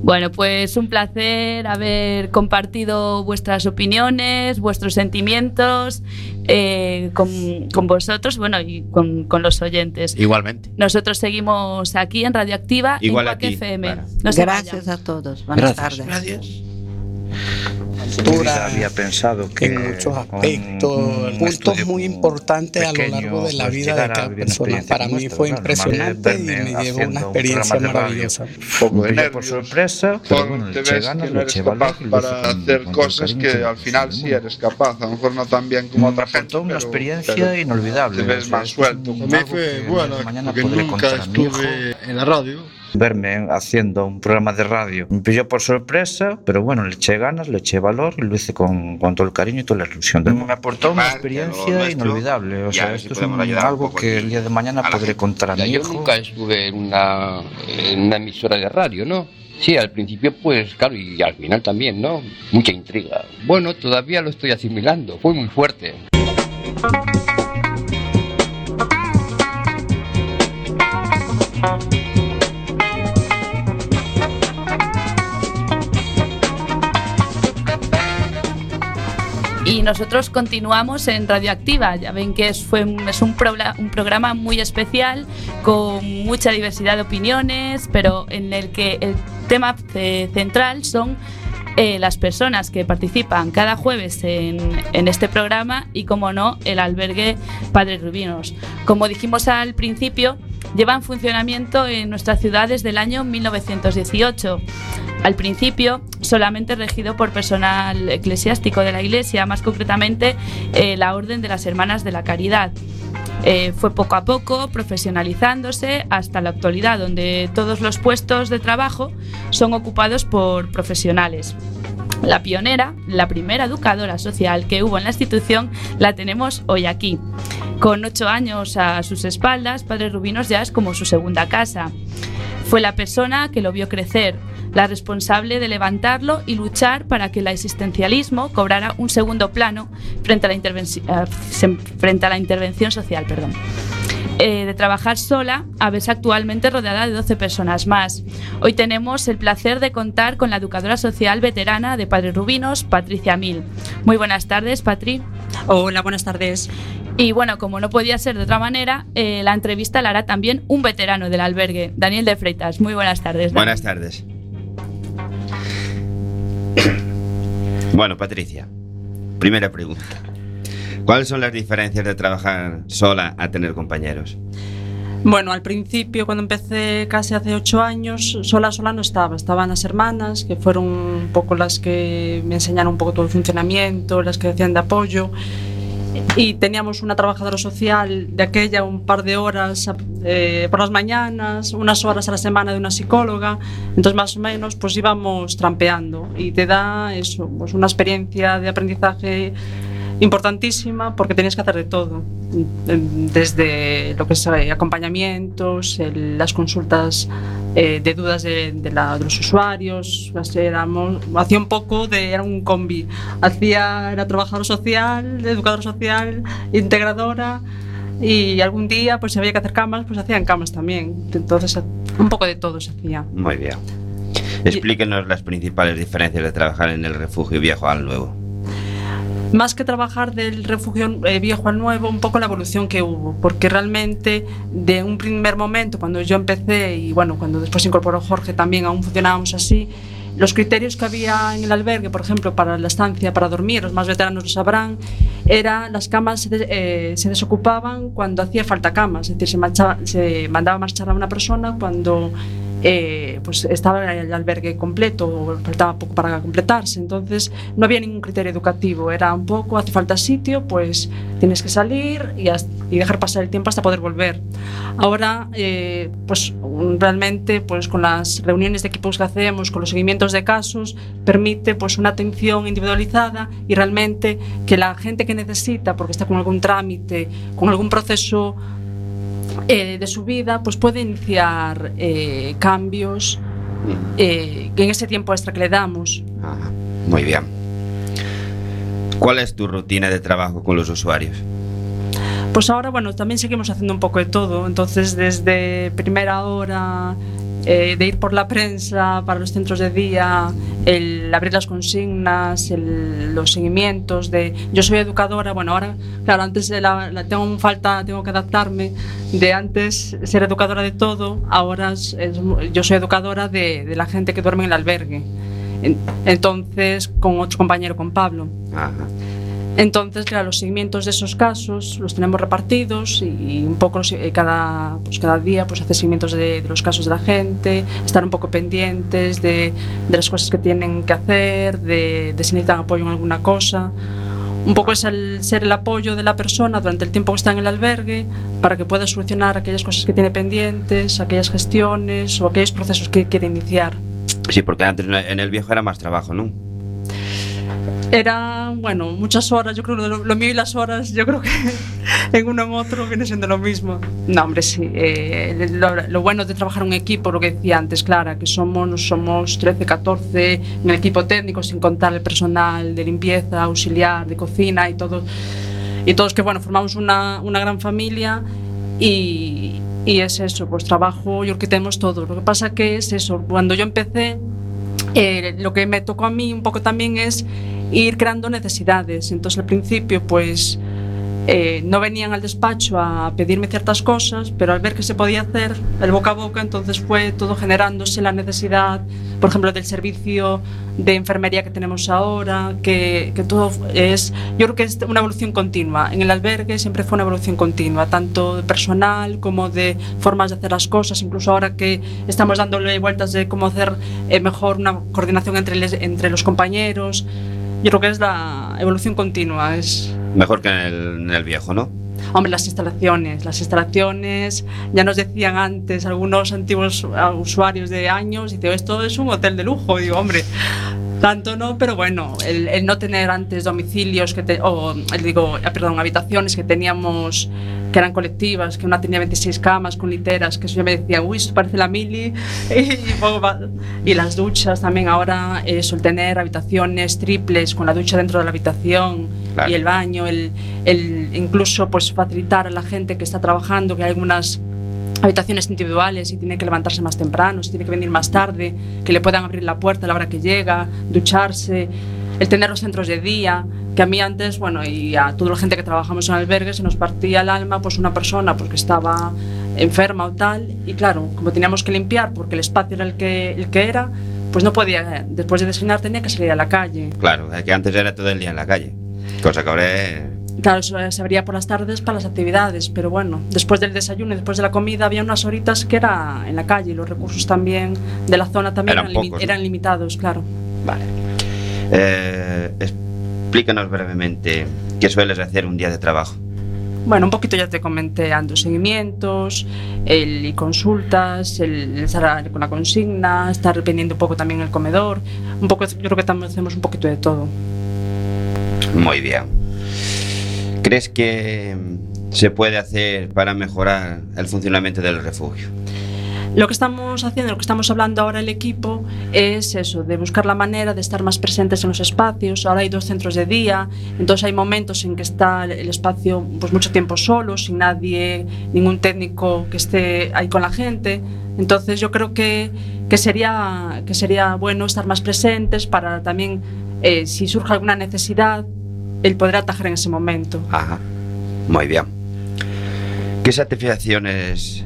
Bueno, pues un placer haber compartido vuestras opiniones, vuestros sentimientos eh, con, con vosotros, bueno, y con, con los oyentes. Igualmente. Nosotros seguimos aquí en Radioactiva Igual en FM. claro. No se Gracias a todos. Buenas Gracias. tardes. En mi vida había pensado que en muchos aspectos, un puntos muy importantes a lo largo de la pues, vida de cada persona. Para mí fue impresionante y me llevó una un experiencia maravillosa. Poco por sorpresa, bueno, te ves ganas, que no eres capaz para hacer cosas que al final sí eres capaz, a lo mejor no tan bien como otra gente. una experiencia pero inolvidable. Te ves más suelto. fue mañana porque nunca contar a mi hijo. estuve en la radio. Verme haciendo un programa de radio me pilló por sorpresa, pero bueno, le eché ganas, le eché valor y lo hice con, con todo el cariño y toda la ilusión. del mundo. Me aportó una experiencia nuestro, inolvidable. O sea, a ver si esto es un- algo que el día de mañana podré contar a Ya, mi yo nunca estuve en una, en una emisora de radio, ¿no? Sí, al principio, pues claro, y al final también, ¿no? Mucha intriga. Bueno, todavía lo estoy asimilando, fue muy fuerte. Nosotros continuamos en Radioactiva. Ya ven que es, fue, es un, programa muy especial, con mucha diversidad de opiniones, pero en el que el tema central son eh, las personas que participan cada jueves en, en este programa y, como no, el albergue Padre Rubinos. Como dijimos al principio, lleva en funcionamiento en nuestra ciudad desde el año 1918. Al principio, solamente regido por personal eclesiástico de la Iglesia, más concretamente eh, la Orden de las Hermanas de la Caridad. Eh, fue poco a poco profesionalizándose hasta la actualidad, donde todos los puestos de trabajo son ocupados por profesionales. La pionera, la primera educadora social que hubo en la institución, la tenemos hoy aquí. Con ocho años a sus espaldas, Padre Rubinos ya es como su segunda casa. Fue la persona que lo vio crecer, la responsable de levantarlo y luchar para que el existencialismo cobrara un segundo plano frente a la, intervenci- sem- frente a la intervención social. Perdón. Eh, de trabajar sola a verse actualmente rodeada de 12 personas más. Hoy tenemos el placer de contar con la educadora social veterana de Padre Rubinos, Patricia Mil. Muy buenas tardes, Patri. Hola, buenas tardes. Y bueno, como no podía ser de otra manera, eh, la entrevista la hará también un veterano del albergue, Daniel de Freitas. Muy buenas tardes. Buenas tardes. Bueno, Patricia, primera pregunta. ¿Cuáles son las diferencias de trabajar sola a tener compañeros? Bueno, al principio, cuando empecé casi hace ocho años, sola, sola no estaba. Estaban las hermanas, que fueron un poco las que me enseñaron un poco todo el funcionamiento, las que hacían de apoyo. e teníamos unha trabajadora social de aquella un par de horas eh, por as mañanas, unas horas a la semana de unha psicóloga, entón máis ou menos pues íbamos trampeando. E te dá eso, pues, unha experiencia de aprendizaje importantísima porque tenías que hacer de todo, desde lo que es eh, acompañamientos, el- las consultas eh, de dudas de, de la- de los usuarios, éramos, hacía un poco de, era un combi, hacía, era trabajador social, educador social, integradora y algún día pues si había que hacer camas, pues hacían camas también, entonces un poco de todo se hacía. Muy bien. Explíquenos las principales diferencias de trabajar en el refugio viejo al nuevo. más que trabajar del refugio eh, viejo al nuevo, un poco la evolución que hubo, porque realmente de un primer momento, cuando yo empecé y bueno, cuando después se incorporó Jorge también, aún funcionábamos así, los criterios que había en el albergue, por ejemplo, para la estancia, para dormir, los más veteranos lo sabrán, era las camas se, eh, se desocupaban cuando hacía falta camas, es decir, se, marchaba, se mandaba a marchar a una persona cuando eh, pues estaba el albergue completo, faltaba poco para completarse, entonces no había ningún criterio educativo, era un poco hace falta sitio, pues tienes que salir y, y dejar pasar el tiempo hasta poder volver. Ahora, eh, pues realmente, pues con las reuniones de equipos que hacemos, con los seguimientos de casos, permite pues una atención individualizada y realmente que la gente que necesita, porque está con algún trámite, con algún proceso eh, de su vida, pues puede iniciar eh, cambios eh, que en ese tiempo extra que le damos. Muy bien. ¿Cuál es tu rutina de trabajo con los usuarios? Pues ahora, bueno, también seguimos haciendo un poco de todo. Entonces, desde primera hora, eh, de ir por la prensa para los centros de día, el abrir las consignas, el- los seguimientos de... Yo soy educadora, bueno, ahora, claro, antes la, la- tengo falta, tengo que adaptarme, de antes ser educadora de todo, ahora es- es- yo soy educadora de, de la gente que duerme en el albergue. En- Entonces, con otro compañero, con Pablo. Ajá. Entonces, claro, los seguimientos de esos casos los tenemos repartidos y un poco eh, cada, pues cada día pues hace seguimientos de, los casos de la gente, estar un poco pendientes de, de las cosas que tienen que hacer, de, de si necesitan apoyo en alguna cosa. Un poco es el ser el apoyo de la persona durante el tiempo que está en el albergue para que pueda solucionar aquellas cosas que tiene pendientes, aquellas gestiones o aquellos procesos que quiere iniciar. Sí, porque antes en el viejo era más trabajo, ¿no? Era, bueno, muchas horas, yo creo, lo, lo mío y las horas, yo creo que en uno en otro viene siendo lo mismo. No, hombre, sí. Eh, lo, lo, bueno de trabajar en un equipo, lo que decía antes, Clara, que somos, somos 13, 14 en el equipo técnico, sin contar el personal de limpieza, auxiliar, de cocina y todos. Y todos que, bueno, formamos una, una gran familia y, y es eso, pues trabajo, yo creo que tenemos todo. Lo que pasa que es eso, cuando yo empecé Eh, lo que me tocó a mí un poco también es ir creando necesidades. Entonces al principio pues eh, no venían al despacho a pedirme ciertas cosas, pero al ver que se podía hacer el boca a boca, entonces fue todo generándose la necesidad por ejemplo, del servicio de enfermería que tenemos ahora, que, que todo es, yo creo que es una evolución continua. En el albergue siempre fue una evolución continua, tanto de personal como de formas de hacer las cosas, incluso ahora que estamos dándole vueltas de cómo hacer eh, mejor una coordinación entre, les- entre los compañeros. Yo creo que es la evolución continua, es Mejor que en el, en el viejo, ¿no? Hombre, las instalaciones, las instalaciones, ya nos decían antes algunos antiguos ah, usuarios de años, dice, esto es un hotel de lujo, digo, hombre, tanto no, pero bueno, el, el no tener antes domicilios, que te- o digo, ah, perdón, habitaciones que teníamos, que eran colectivas, que una tenía 26 camas con literas, que eso ya me decían, uy, eso parece la mili, y, y las duchas también ahora, eso, el tener habitaciones triples con la ducha dentro de la habitación, Claro. y el baño, el, el incluso pues facilitar a la gente que está trabajando, que hay algunas habitaciones individuales y tiene que levantarse más temprano, si tiene que venir más tarde, que le puedan abrir la puerta a la hora que llega, ducharse, el tener los centros de día, que a mí antes, bueno, y a toda la gente que trabajamos en albergues se nos partía el alma pues una persona porque estaba enferma o tal, y claro, como teníamos que limpiar porque el espacio era el que, el que era, pues no podía, después de desayunar tenía que salir a la calle. Claro, que antes era todo el día en la calle. Cosa que ahora es... Claro, se abría por las tardes para las actividades, pero bueno, después del desayuno y después de la comida había unas horitas que era en la calle y los recursos también de la zona también Eran eran, pocos, eran limitados, claro. Vale. Eh, explícanos brevemente qué sueles hacer un día de trabajo. Bueno, un poquito ya te comenté ando seguimientos, el, y consultas, el, estar con la consigna, estar pendiente un poco también el comedor, un poco, yo creo que también hacemos un poquito de todo. Muy bien. ¿Crees que se puede hacer para mejorar el funcionamiento del refugio? Lo que estamos haciendo, lo que estamos hablando ahora el equipo es eso, de buscar la manera de estar más presentes en los espacios. Ahora hay dos centros de día, entonces hay momentos en que está el espacio pues mucho tiempo solo, sin nadie, ningún técnico que esté ahí con la gente. Entonces yo creo que, que, sería, que sería bueno estar más presentes para también, eh, si surge alguna necesidad, el poder atajar en ese momento. Ajá. Muy bien. ¿Qué satisfacciones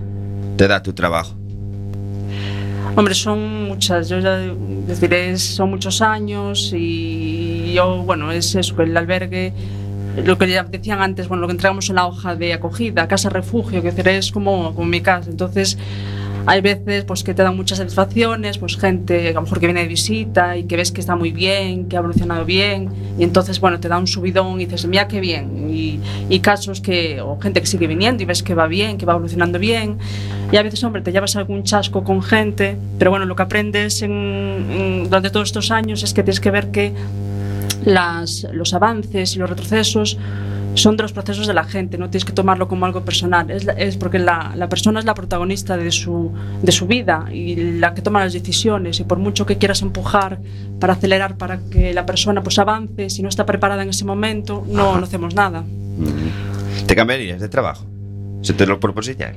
te da tu trabajo? Hombre, son muchas, yo ya deciré, son muchos años y yo, bueno, es eso, el albergue, lo que ya decían antes, bueno, lo que entregamos en la hoja de acogida, casa refugio, que es como, como mi casa. Entonces, hay veces pues que te dan muchas satisfacciones, pues gente a lo mejor que viene de visita y que ves que está muy bien, que ha evolucionado bien y entonces bueno, te da un subidón y dices, mira qué bien y, y casos que, o gente que sigue viniendo y ves que va bien, que va evolucionando bien. Y a veces, hombre, te llevas algún chasco con gente, pero bueno, lo que aprendes en, en- durante todos estos años es que tienes que ver que las, los avances y los retrocesos son de los procesos de la gente, no tienes que tomarlo como algo personal, es, la- es porque la, la persona es la protagonista de su, de su vida y la que toma las decisiones y por mucho que quieras empujar para acelerar para que la persona pues avance, si no está preparada en ese momento, no, no hacemos nada. ¿Te cambiarías de trabajo? ¿Se te lo propusieran?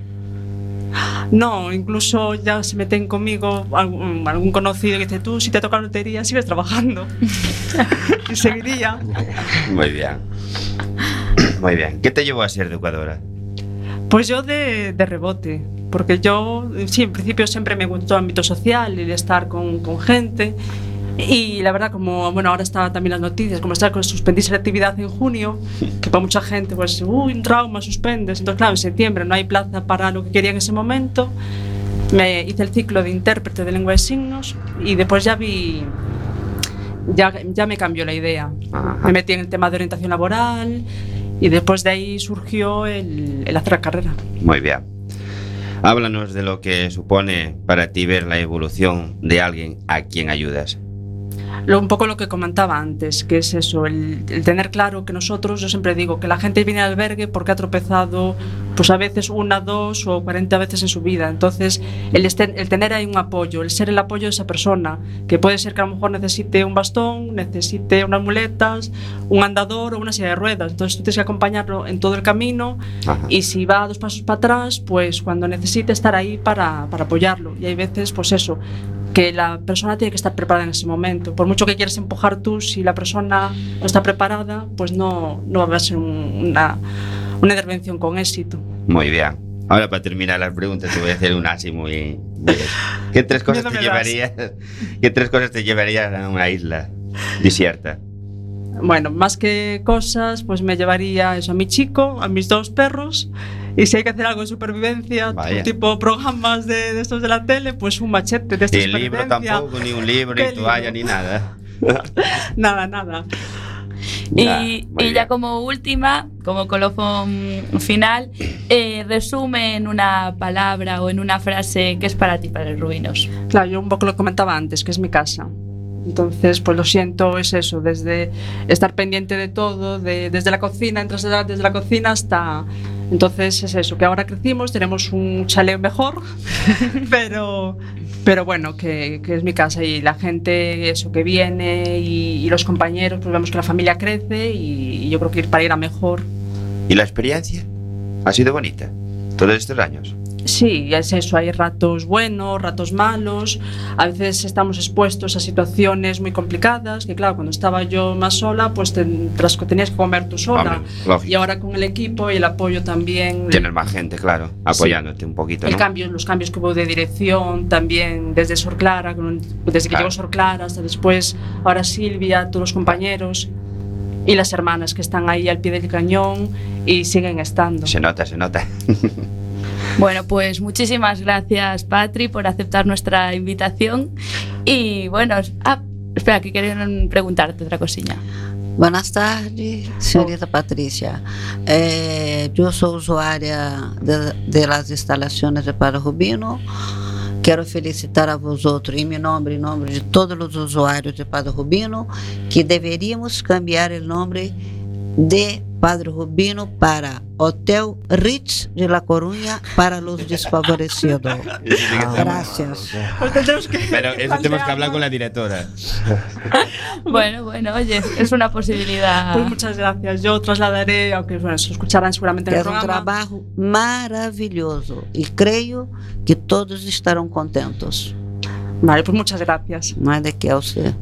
No, incluso ya se meten conmigo algún, algún conocido que dice, tú si te toca lotería sigues trabajando. y seguiría. Muy bien. Muy bien. ¿Qué te llevó a ser educadora? Pues yo de, de rebote, porque yo, sí, en principio siempre me gustó el ámbito social y de estar con, con gente. Y la verdad, como bueno, ahora está también las noticias, como está con suspendirse la actividad en junio, que para mucha gente, pues, uy, un trauma, suspendes. Entonces, claro, en septiembre no hay plaza para lo que quería en ese momento. Me hice el ciclo de intérprete de lengua de signos y después ya vi, ya, ya me cambió la idea. Me metí en el tema de orientación laboral y después de ahí surgió el, el hacer la carrera. Muy bien. Háblanos de lo que supone para ti ver la evolución de alguien a quien ayudas. lo, un poco lo que comentaba antes, que es eso, el, el, tener claro que nosotros, yo siempre digo, que la gente viene al albergue porque ha tropezado pues a veces una, dos o cuarenta veces en su vida. Entonces, el, este, el tener ahí un apoyo, el ser el apoyo de esa persona, que puede ser que a lo mejor necesite un bastón, necesite unas muletas, un andador o una silla de ruedas. Entonces, tú tienes que acompañarlo en todo el camino Ajá. y si va dos pasos para atrás, pues cuando necesite estar ahí para, para apoyarlo. Y hay veces, pues eso, que la persona tiene que estar preparada en ese momento. Por mucho que quieras empujar tú, si la persona no está preparada, pues no, no va a ser un- una, una intervención con éxito. Muy bien. Ahora para terminar las preguntas te voy a hacer una así muy... muy- ¿Qué tres cosas te llevarías? ¿Qué tres cosas te llevarías a una isla desierta? Bueno, más que cosas, pues me llevaría eso a mi chico, a mis dos perros. Y si hay que hacer algo de supervivencia, Vaya. tipo programas de, de estos de la tele, pues un machete de esta Ni libro supervivencia. tampoco, ni un libro, ¿Qué ni toalla, ni nada. Nada, nada. Y, y ya como última, como colofón final, eh, resume en una palabra o en una frase qué es para ti, Padre Rubinos. Claro, yo un poco lo comentaba antes, que es mi casa. Entonces, pues lo siento, es eso, desde estar pendiente de todo, de- desde la cocina, entras desde la cocina hasta... Entonces es eso, que ahora crecimos, tenemos un chalet mejor, pero, pero bueno, que, que es mi casa y la gente, eso, que viene y, y los compañeros, pues vemos que la familia crece y, y yo creo que ir para ir a mejor. ¿Y la experiencia? ¿Ha sido bonita? Todos estos años. Sí, es eso, hay ratos buenos, ratos malos, a veces estamos expuestos a situaciones muy complicadas, que claro, cuando estaba yo más sola, pues te, las tenías que comer tú sola. Hombre, y ahora con el equipo y el apoyo también, Tienes más gente, claro, apoyándote un poquito, el ¿no? cambio, los cambios que hubo de dirección también, desde Sor Clara, desde que Claro. llegó Sor Clara hasta después, ahora Silvia, todos los compañeros y las hermanas que están ahí al pie del cañón y siguen estando. Se nota, se nota. Bueno, pues muchísimas gracias, Patri, por aceptar nuestra invitación. Y bueno, ah, espera, que querían preguntarte otra cosilla. Buenas tardes, senhorita Patrícia. Eh, eu sou usuária de, de las instalações de Padre Rubino. Quero felicitar a vós outros, em meu nome e em nome de todos os usuários de Padre Rubino, que deveríamos cambiar o nome de Padre Rubino para Hotel Ritz de La Coruña para los desfavorecidos. Gracias. Pero eso tenemos que hablar con la directora. Bueno, bueno, oye, es una posibilidad. Pues muchas gracias. Yo trasladaré, aunque bueno, se escucharán seguramente en el programa. trabalho maravilhoso e creio que todos estarão contentos. Vale, pues muchas gracias. De que a você.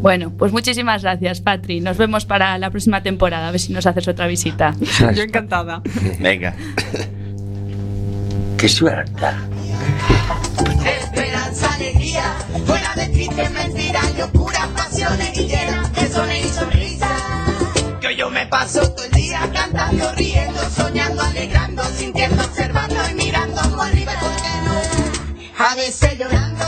Bueno, pues muchísimas gracias, Patri. Nos vemos para la próxima temporada, a ver si nos haces otra visita. Yo encantada. Venga. Qué suerte. Esperanza, alegría, fuera de triste mentira, locura, pasiones y llenas de sones y sonrisas. Que yo me paso todo el día cantando, riendo, soñando, alegrando, sintiendo, observando y mirando como arriba y por qué no. A veces llorando,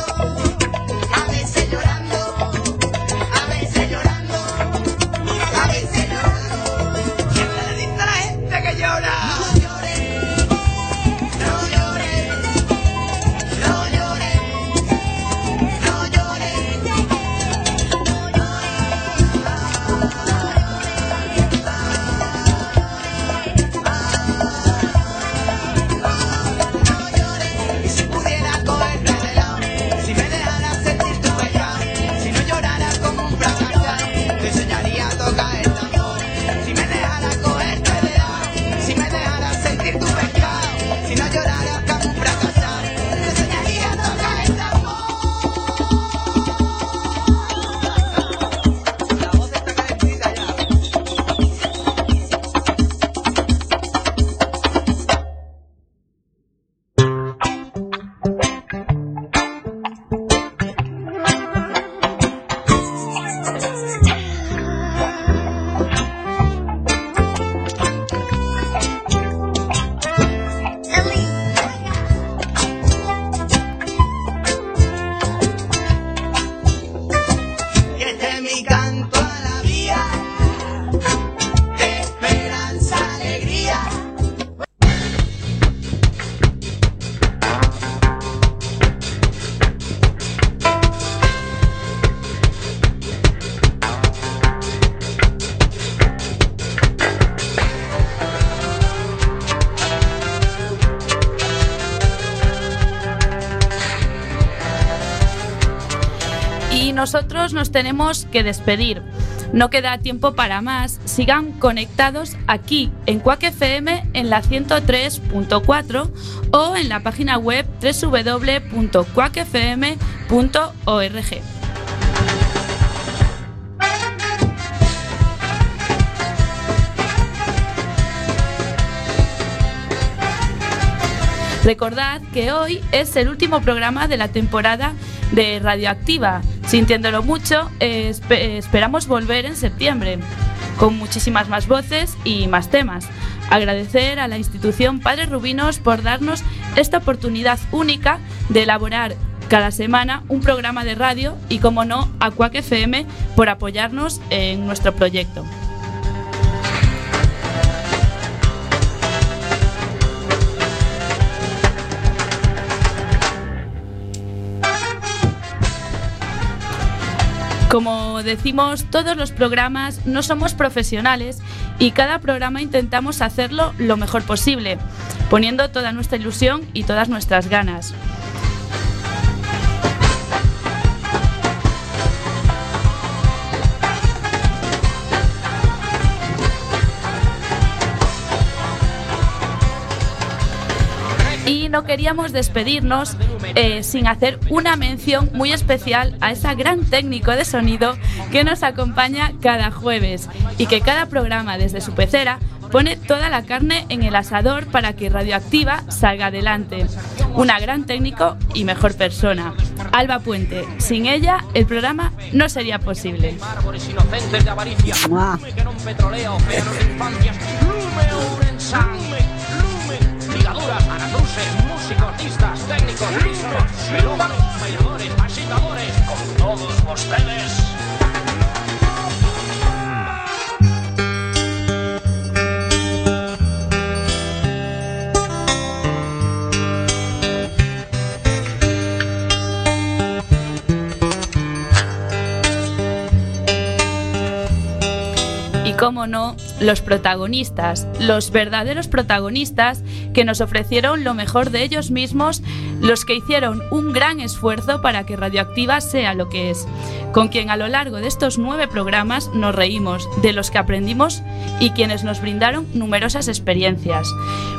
nos tenemos que despedir. No queda tiempo para más. Sigan conectados aquí en Quack FM en la 103.4 o en la página web www.quackfm.org. Recordad que hoy es el último programa de la temporada de Radioactiva. Sintiéndolo mucho, eh, espe- esperamos volver en septiembre con muchísimas más voces y más temas. Agradecer a la institución Padres Rubinos por darnos esta oportunidad única de elaborar cada semana un programa de radio y, como no, a Quack FM por apoyarnos en nuestro proyecto. Como decimos, todos los programas no somos profesionales y cada programa intentamos hacerlo lo mejor posible, poniendo toda nuestra ilusión y todas nuestras ganas. No queríamos despedirnos eh, sin hacer una mención muy especial a esa gran técnico de sonido que nos acompaña cada jueves y que cada programa desde su pecera pone toda la carne en el asador para que Radioactiva salga adelante. Una gran técnico y mejor persona. Alba Puente. Sin ella el programa no sería posible. luces, músicos, artistas, técnicos, listos, melómanos, bailadores, agitadores, con todos ustedes. Cómo no, los protagonistas, los verdaderos protagonistas que nos ofrecieron lo mejor de ellos mismos, los que hicieron un gran esfuerzo para que Radioactiva sea lo que es, con quien a lo largo de estos nueve programas nos reímos, de los que aprendimos y quienes nos brindaron numerosas experiencias.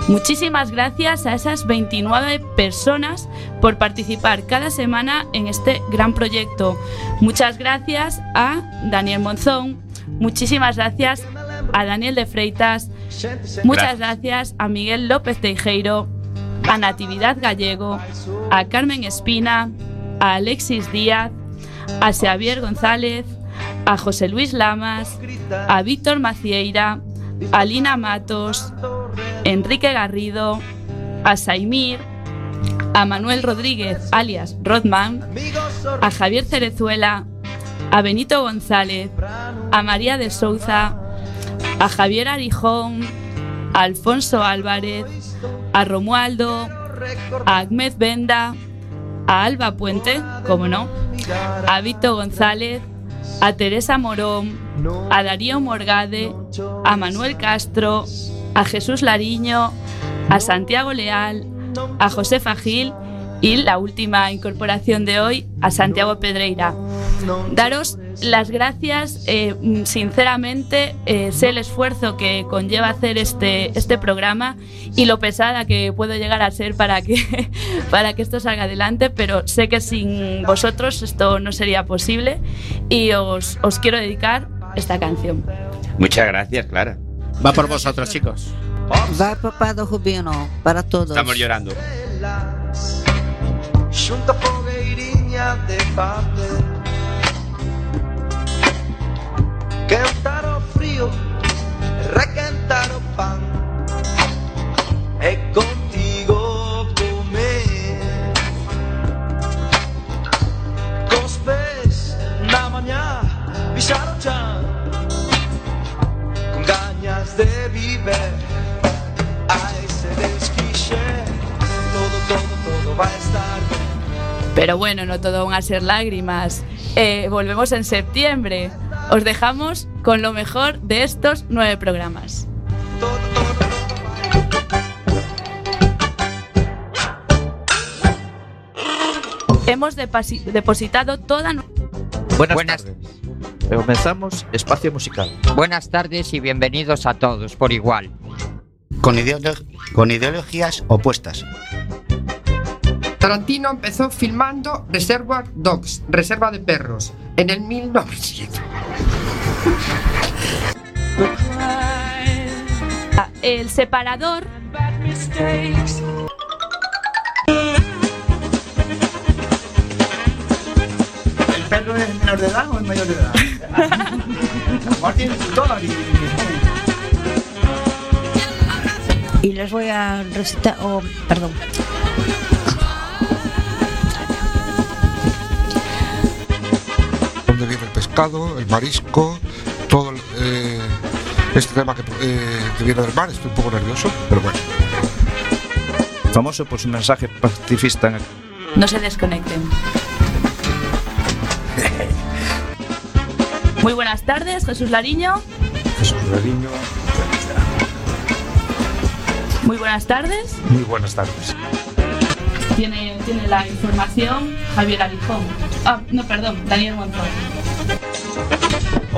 Muchísimas gracias a esas 29 personas por participar cada semana en este gran proyecto. Muchas gracias a Daniel Monzón, muchísimas gracias a Daniel de Freitas, muchas gracias. a Miguel López Teijeiro, a Natividad Gallego, a Carmen Espina, a Alexis Díaz, a Xavier González, a José Luis Lamas, a Víctor Macieira, a Lina Matos, Enrique Garrido, a Saimir, a Manuel Rodríguez, alias Rodman, a Javier Cerezuela, a Benito González, a María de Souza, a Javier Arijón, a Alfonso Álvarez, a Romualdo, a Ahmed Benda, a Alba Puente, como no, a Vito González, a Teresa Morón, a Darío Morgade, a Manuel Castro, a Jesús Lariño, a Santiago Leal, a José Fagil y la última incorporación de hoy, a Santiago Pedreira. Daros las gracias, eh, sinceramente, eh, sé el esfuerzo que conlleva hacer este, este programa y lo pesada que puedo llegar a ser para que, para que esto salga adelante, pero sé que sin vosotros esto no sería posible y os, os quiero dedicar esta canción. Muchas gracias, Clara. Va por vosotros, chicos. Vai pro Padre Rubino, para todos. Estamos llorando. xunta fogueiriña de papel. Quentar o frío, requentar o pan. E contigo comer. Cos pés na mañá, pisar Pero bueno, no todo van a ser lágrimas. Eh, volvemos en septiembre. Os dejamos con lo mejor de estos nueve programas. Hemos depositado toda... nu- Buenas, tardes. Comenzamos Espacio Musical. Buenas tardes y bienvenidos a todos por igual. Con, ideolo- con ideologías opuestas. Tarantino empezó filmando Reservoir Dogs, Reserva de Perros, en el 1900. Ah, El separador... ¿El perro es menor de edad o es mayor de edad? Martín, todo Y les voy a recitar, oh, perdón. Pescado, el marisco, todo eh, este tema que, eh, que viene del mar. Estoy un poco nervioso, pero bueno. Famoso por su mensaje pacifista en el No se desconecten. Muy buenas tardes, Jesús Lariño. Jesús Lariño. Muy buenas tardes. Muy buenas tardes. Tiene, tiene la información Javier Alijón. Ah, no, perdón, Daniel Monzón.